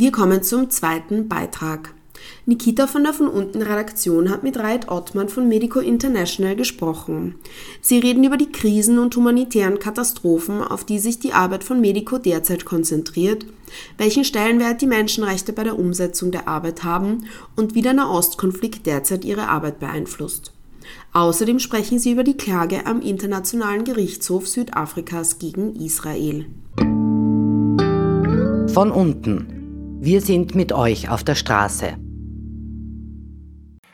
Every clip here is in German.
Wir kommen zum zweiten Beitrag. Nikita von der von unten Redaktion hat mit Reit Ottmann von Medico International gesprochen. Sie reden über die Krisen und humanitären Katastrophen, auf die sich die Arbeit von Medico derzeit konzentriert, welchen Stellenwert die Menschenrechte bei der Umsetzung der Arbeit haben und wie der Nahostkonflikt derzeit ihre Arbeit beeinflusst. Außerdem sprechen sie über die Klage am Internationalen Gerichtshof Südafrikas gegen Israel. Von unten. Wir sind mit euch auf der Straße.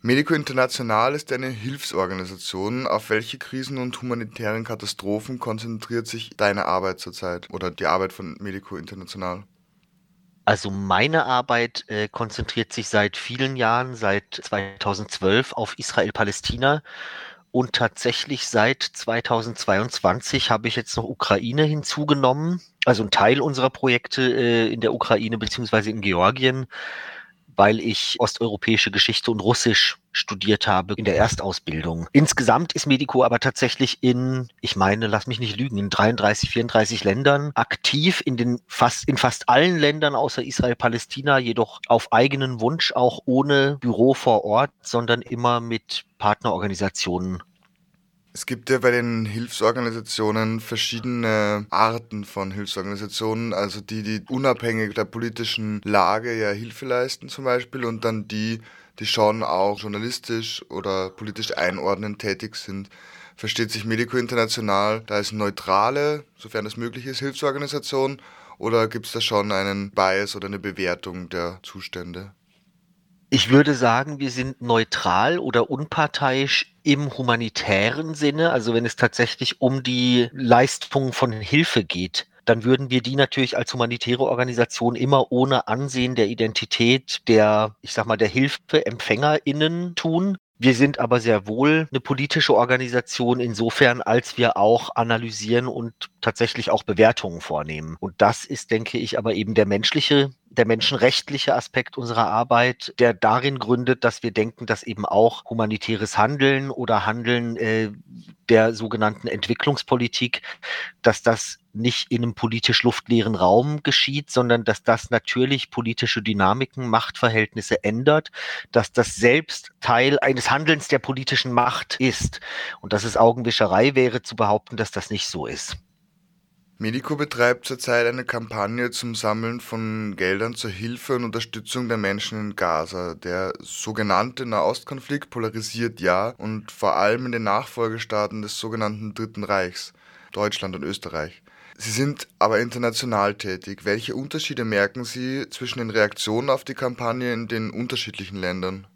Medico International ist eine Hilfsorganisation. Auf welche Krisen und humanitären Katastrophen konzentriert sich deine Arbeit zurzeit oder die Arbeit von Medico International? Also meine Arbeit äh, konzentriert sich seit vielen Jahren, seit 2012 auf Israel-Palästina. Und tatsächlich seit 2022 habe ich jetzt noch Ukraine hinzugenommen. Also ein Teil unserer Projekte äh, in der Ukraine beziehungsweise in Georgien weil ich osteuropäische Geschichte und Russisch studiert habe in der Erstausbildung. Insgesamt ist Medico aber tatsächlich in, ich meine, lass mich nicht lügen, in 33, 34 Ländern aktiv, in den fast, in fast allen Ländern außer Israel, Palästina, jedoch auf eigenen Wunsch, auch ohne Büro vor Ort, sondern immer mit Partnerorganisationen es gibt ja bei den Hilfsorganisationen verschiedene Arten von Hilfsorganisationen, also die, die unabhängig der politischen Lage ja Hilfe leisten zum Beispiel und dann die, die schon auch journalistisch oder politisch einordnend tätig sind. Versteht sich Medico International da als neutrale, sofern es möglich ist, Hilfsorganisation oder gibt es da schon einen Bias oder eine Bewertung der Zustände? Ich würde sagen, wir sind neutral oder unparteiisch im humanitären Sinne, also wenn es tatsächlich um die Leistung von Hilfe geht dann würden wir die natürlich als humanitäre Organisation immer ohne Ansehen der Identität der, ich sag mal, der HilfeempfängerInnen tun. Wir sind aber sehr wohl eine politische Organisation insofern, als wir auch analysieren und tatsächlich auch Bewertungen vornehmen. Und das ist, denke ich, aber eben der menschliche der menschenrechtliche Aspekt unserer Arbeit, der darin gründet, dass wir denken, dass eben auch humanitäres Handeln oder Handeln äh, der sogenannten Entwicklungspolitik, dass das nicht in einem politisch luftleeren Raum geschieht, sondern dass das natürlich politische Dynamiken, Machtverhältnisse ändert, dass das selbst Teil eines Handelns der politischen Macht ist und dass es Augenwischerei wäre zu behaupten, dass das nicht so ist. Medico betreibt zurzeit eine Kampagne zum Sammeln von Geldern zur Hilfe und Unterstützung der Menschen in Gaza. Der sogenannte Nahostkonflikt polarisiert ja und vor allem in den Nachfolgestaaten des sogenannten Dritten Reichs, Deutschland und Österreich. Sie sind aber international tätig. Welche Unterschiede merken Sie zwischen den Reaktionen auf die Kampagne in den unterschiedlichen Ländern?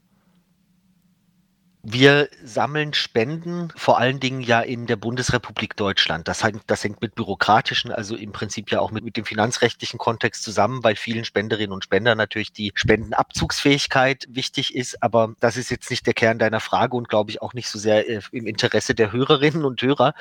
Wir sammeln Spenden vor allen Dingen ja in der Bundesrepublik Deutschland. Das hängt, das hängt mit bürokratischen, also im Prinzip ja auch mit, mit dem finanzrechtlichen Kontext zusammen, weil vielen Spenderinnen und Spender natürlich die Spendenabzugsfähigkeit wichtig ist. Aber das ist jetzt nicht der Kern deiner Frage und glaube ich auch nicht so sehr äh, im Interesse der Hörerinnen und Hörer.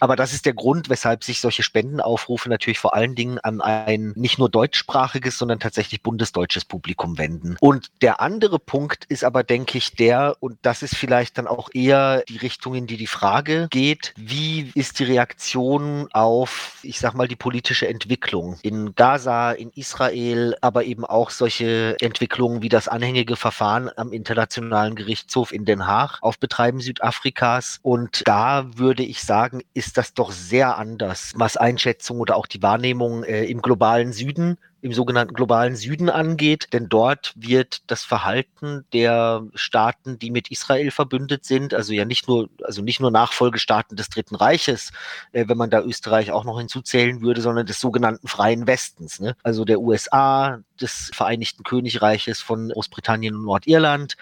Aber das ist der Grund, weshalb sich solche Spendenaufrufe natürlich vor allen Dingen an ein nicht nur deutschsprachiges, sondern tatsächlich bundesdeutsches Publikum wenden. Und der andere Punkt ist aber, denke ich, der, und das ist vielleicht dann auch eher die Richtung, in die die Frage geht, wie ist die Reaktion auf, ich sag mal, die politische Entwicklung in Gaza, in Israel, aber eben auch solche Entwicklungen wie das anhängige Verfahren am Internationalen Gerichtshof in Den Haag auf Betreiben Südafrikas. Und da würde ich sagen, ist das doch sehr anders, was Einschätzung oder auch die Wahrnehmung äh, im globalen Süden im sogenannten globalen Süden angeht, denn dort wird das Verhalten der Staaten, die mit Israel verbündet sind, also ja nicht nur, also nicht nur Nachfolgestaaten des Dritten Reiches, äh, wenn man da Österreich auch noch hinzuzählen würde, sondern des sogenannten Freien Westens, ne? also der USA, des Vereinigten Königreiches von Großbritannien und Nordirland,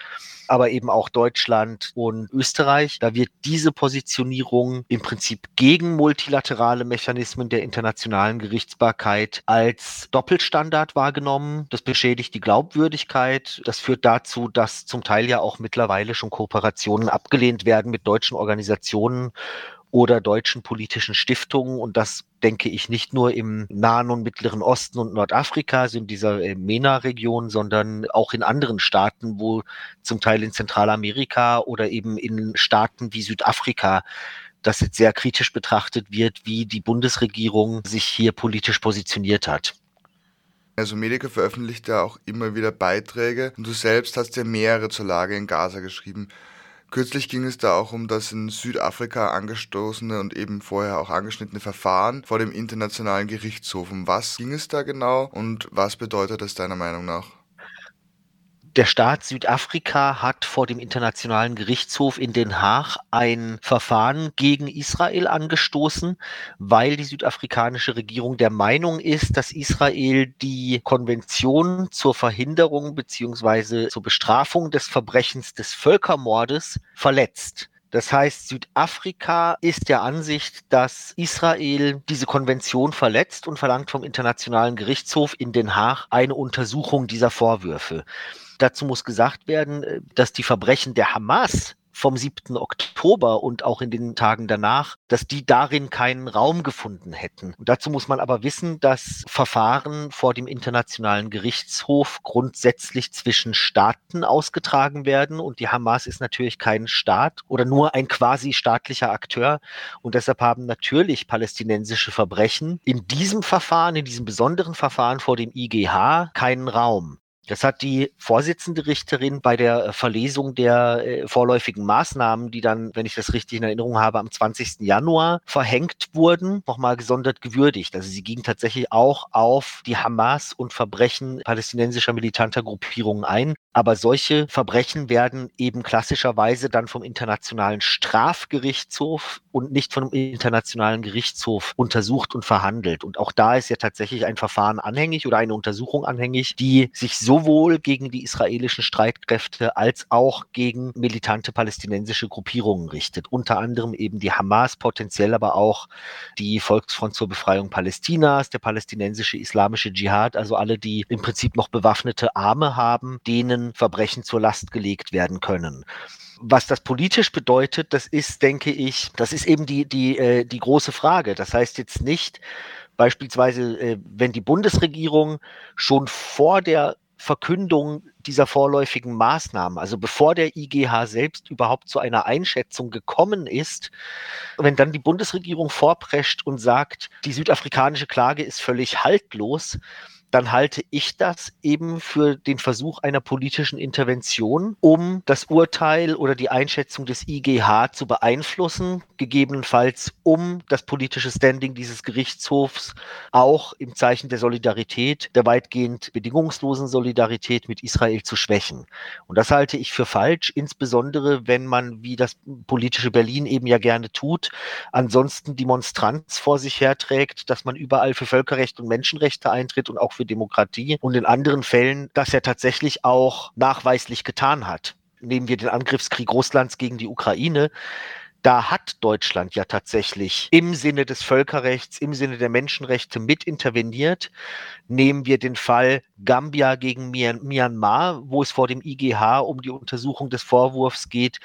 aber eben auch Deutschland und Österreich. Da wird diese Positionierung im Prinzip gegen multilaterale Mechanismen der internationalen Gerichtsbarkeit als Doppelstandard wahrgenommen. Das beschädigt die Glaubwürdigkeit. Das führt dazu, dass zum Teil ja auch mittlerweile schon Kooperationen abgelehnt werden mit deutschen Organisationen oder deutschen politischen Stiftungen. Und das denke ich nicht nur im Nahen und Mittleren Osten und Nordafrika, also in dieser äh, MENA-Region, sondern auch in anderen Staaten, wo zum Teil in Zentralamerika oder eben in Staaten wie Südafrika das jetzt sehr kritisch betrachtet wird, wie die Bundesregierung sich hier politisch positioniert hat. Also Medica veröffentlicht ja auch immer wieder Beiträge und du selbst hast ja mehrere zur Lage in Gaza geschrieben. Kürzlich ging es da auch um das in Südafrika angestoßene und eben vorher auch angeschnittene Verfahren vor dem Internationalen Gerichtshof. Um was ging es da genau und was bedeutet das deiner Meinung nach? Der Staat Südafrika hat vor dem Internationalen Gerichtshof in Den Haag ein Verfahren gegen Israel angestoßen, weil die südafrikanische Regierung der Meinung ist, dass Israel die Konvention zur Verhinderung bzw. zur Bestrafung des Verbrechens des Völkermordes verletzt. Das heißt, Südafrika ist der Ansicht, dass Israel diese Konvention verletzt und verlangt vom Internationalen Gerichtshof in Den Haag eine Untersuchung dieser Vorwürfe. Dazu muss gesagt werden, äh, dass die Verbrechen der Hamas vom 7. Oktober und auch in den Tagen danach, dass die darin keinen Raum gefunden hätten. Und dazu muss man aber wissen, dass Verfahren vor dem Internationalen Gerichtshof grundsätzlich zwischen Staaten ausgetragen werden und die Hamas ist natürlich kein Staat oder nur ein quasi staatlicher Akteur und deshalb haben natürlich palästinensische Verbrechen in diesem Verfahren, in diesem besonderen Verfahren vor dem IGH keinen Raum. Das hat die Vorsitzende Richterin bei der äh, Verlesung der äh, vorläufigen Maßnahmen, die dann, wenn ich das richtig in Erinnerung habe, am 20. Januar verhängt wurden, nochmal gesondert gewürdigt. Also sie ging tatsächlich auch auf die Hamas und Verbrechen palästinensischer militanter Gruppierungen ein. Aber solche Verbrechen werden eben klassischerweise dann vom Internationalen Strafgerichtshof und nicht vom Internationalen Gerichtshof untersucht und verhandelt. Und auch da ist ja tatsächlich ein Verfahren anhängig oder eine Untersuchung anhängig, die sich sowohl gegen die israelischen Streitkräfte als auch gegen militante palästinensische Gruppierungen richtet. Unter anderem eben die Hamas, potenziell aber auch die Volksfront zur Befreiung Palästinas, der palästinensische islamische Dschihad, also alle, die im Prinzip noch bewaffnete Arme haben, denen Verbrechen zur Last gelegt werden können was das politisch bedeutet, das ist, denke ich, das ist eben die, die, äh, die große Frage. Das heißt jetzt nicht, beispielsweise, äh, wenn die Bundesregierung schon vor der Verkündung dieser vorläufigen Maßnahmen, also bevor der IGH selbst überhaupt zu einer Einschätzung gekommen ist, wenn dann die Bundesregierung vorprescht und sagt, die südafrikanische Klage ist völlig haltlos, dann halte ich das eben für den Versuch einer politischen Intervention, um das Urteil oder die Einschätzung des IGH zu beeinflussen, gegebenenfalls um das politische Standing dieses Gerichtshofs auch im Zeichen der Solidarität, der weitgehend bedingungslosen Solidarität mit Israel zu schwächen. Und das halte ich für falsch, insbesondere wenn man, wie das politische Berlin eben ja gerne tut, ansonsten die Monstranz vor sich herträgt, dass man überall für Völkerrecht und Menschenrechte eintritt und auch für Demokratie und in anderen Fällen das er tatsächlich auch nachweislich getan hat. Nehmen wir den Angriffskrieg Russlands gegen die Ukraine da hat Deutschland ja tatsächlich im Sinne des Völkerrechts, im Sinne der Menschenrechte mit interveniert. Nehmen wir den Fall Gambia gegen Myanmar, wo es vor dem IGH um die Untersuchung des Vorwurfs geht,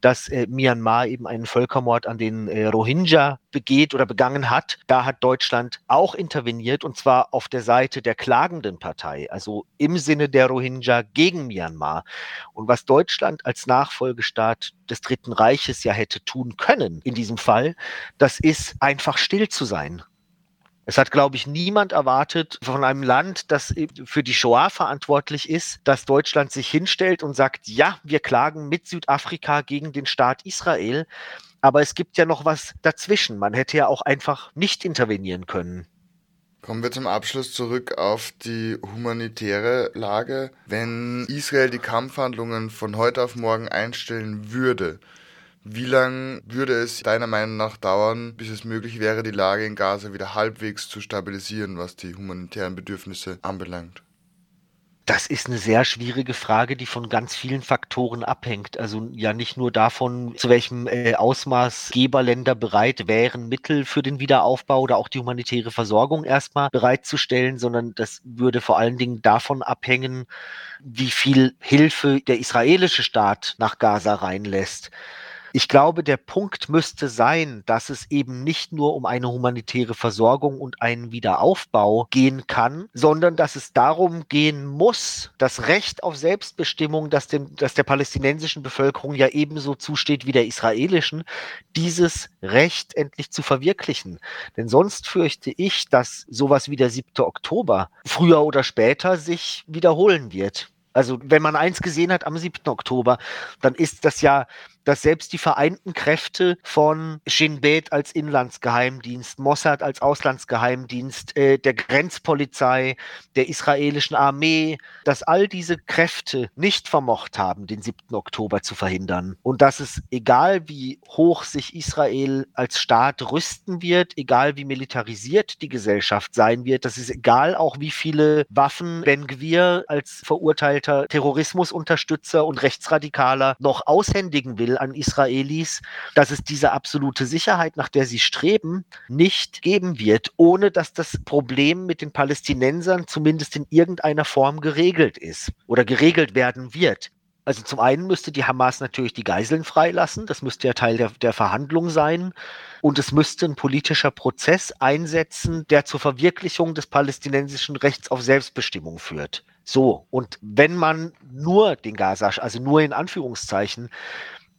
dass äh, Myanmar eben einen Völkermord an den äh, Rohingya begeht oder begangen hat. Da hat Deutschland auch interveniert und zwar auf der Seite der klagenden Partei, also im Sinne der Rohingya gegen Myanmar. Und was Deutschland als Nachfolgestaat des Dritten Reiches ja hätte tun können in diesem Fall, das ist einfach still zu sein. Es hat, glaube ich, niemand erwartet von einem Land, das für die Shoah verantwortlich ist, dass Deutschland sich hinstellt und sagt, ja, wir klagen mit Südafrika gegen den Staat Israel. Aber es gibt ja noch was dazwischen. Man hätte ja auch einfach nicht intervenieren können. Kommen wir zum Abschluss zurück auf die humanitäre Lage. Wenn Israel die Kampfhandlungen von heute auf morgen einstellen würde, wie lange würde es deiner Meinung nach dauern, bis es möglich wäre, die Lage in Gaza wieder halbwegs zu stabilisieren, was die humanitären Bedürfnisse anbelangt? Das ist eine sehr schwierige Frage, die von ganz vielen Faktoren abhängt. Also ja nicht nur davon, zu welchem äh, Ausmaß Geberländer bereit wären, Mittel für den Wiederaufbau oder auch die humanitäre Versorgung erstmal bereitzustellen, sondern das würde vor allen Dingen davon abhängen, wie viel Hilfe der israelische Staat nach Gaza reinlässt. Ich glaube, der Punkt müsste sein, dass es eben nicht nur um eine humanitäre Versorgung und einen Wiederaufbau gehen kann, sondern dass es darum gehen muss, das Recht auf Selbstbestimmung, das, dem, das der palästinensischen Bevölkerung ja ebenso zusteht wie der israelischen, dieses Recht endlich zu verwirklichen. Denn sonst fürchte ich, dass sowas wie der 7. Oktober früher oder später sich wiederholen wird. Also wenn man eins gesehen hat am 7. Oktober, dann ist das ja dass selbst die vereinten Kräfte von Shin Bet als Inlandsgeheimdienst, Mossad als Auslandsgeheimdienst, äh, der Grenzpolizei, der israelischen Armee, dass all diese Kräfte nicht vermocht haben, den 7. Oktober zu verhindern. Und dass es, egal wie hoch sich Israel als Staat rüsten wird, egal wie militarisiert die Gesellschaft sein wird, dass es egal auch wie viele Waffen Ben Gvir als verurteilter Terrorismusunterstützer und Rechtsradikaler noch aushändigen will an Israelis, dass es diese absolute Sicherheit, nach der sie streben, nicht geben wird, ohne dass das Problem mit den Palästinensern zumindest in irgendeiner Form geregelt ist oder geregelt werden wird. Also zum einen müsste die Hamas natürlich die Geiseln freilassen, das müsste ja Teil der, der Verhandlung sein. Und es müsste ein politischer Prozess einsetzen, der zur Verwirklichung des palästinensischen Rechts auf Selbstbestimmung führt. So, und wenn man nur den Gaza, also nur in Anführungszeichen,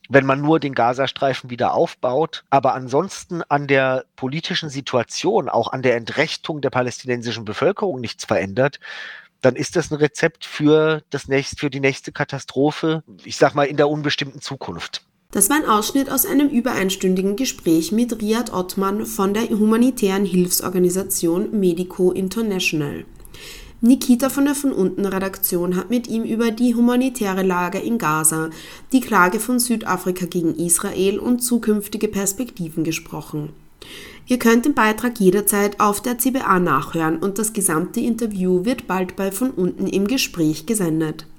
wenn man nur den Gazastreifen wieder aufbaut, aber ansonsten an der politischen Situation, auch an der Entrechtung der palästinensischen Bevölkerung nichts verändert, dann ist das ein Rezept für, das nächste, für die nächste Katastrophe, ich sag mal, in der unbestimmten Zukunft. Das war ein Ausschnitt aus einem über einstündigen Gespräch mit Riyad Ottmann von der humanitären Hilfsorganisation Medico International. Nikita von der Von unten Redaktion hat mit ihm über die humanitäre Lage in Gaza, die Klage von Südafrika gegen Israel und zukünftige Perspektiven gesprochen. Ihr könnt den Beitrag jederzeit auf der CBA nachhören und das gesamte Interview wird bald bei Von unten im Gespräch gesendet.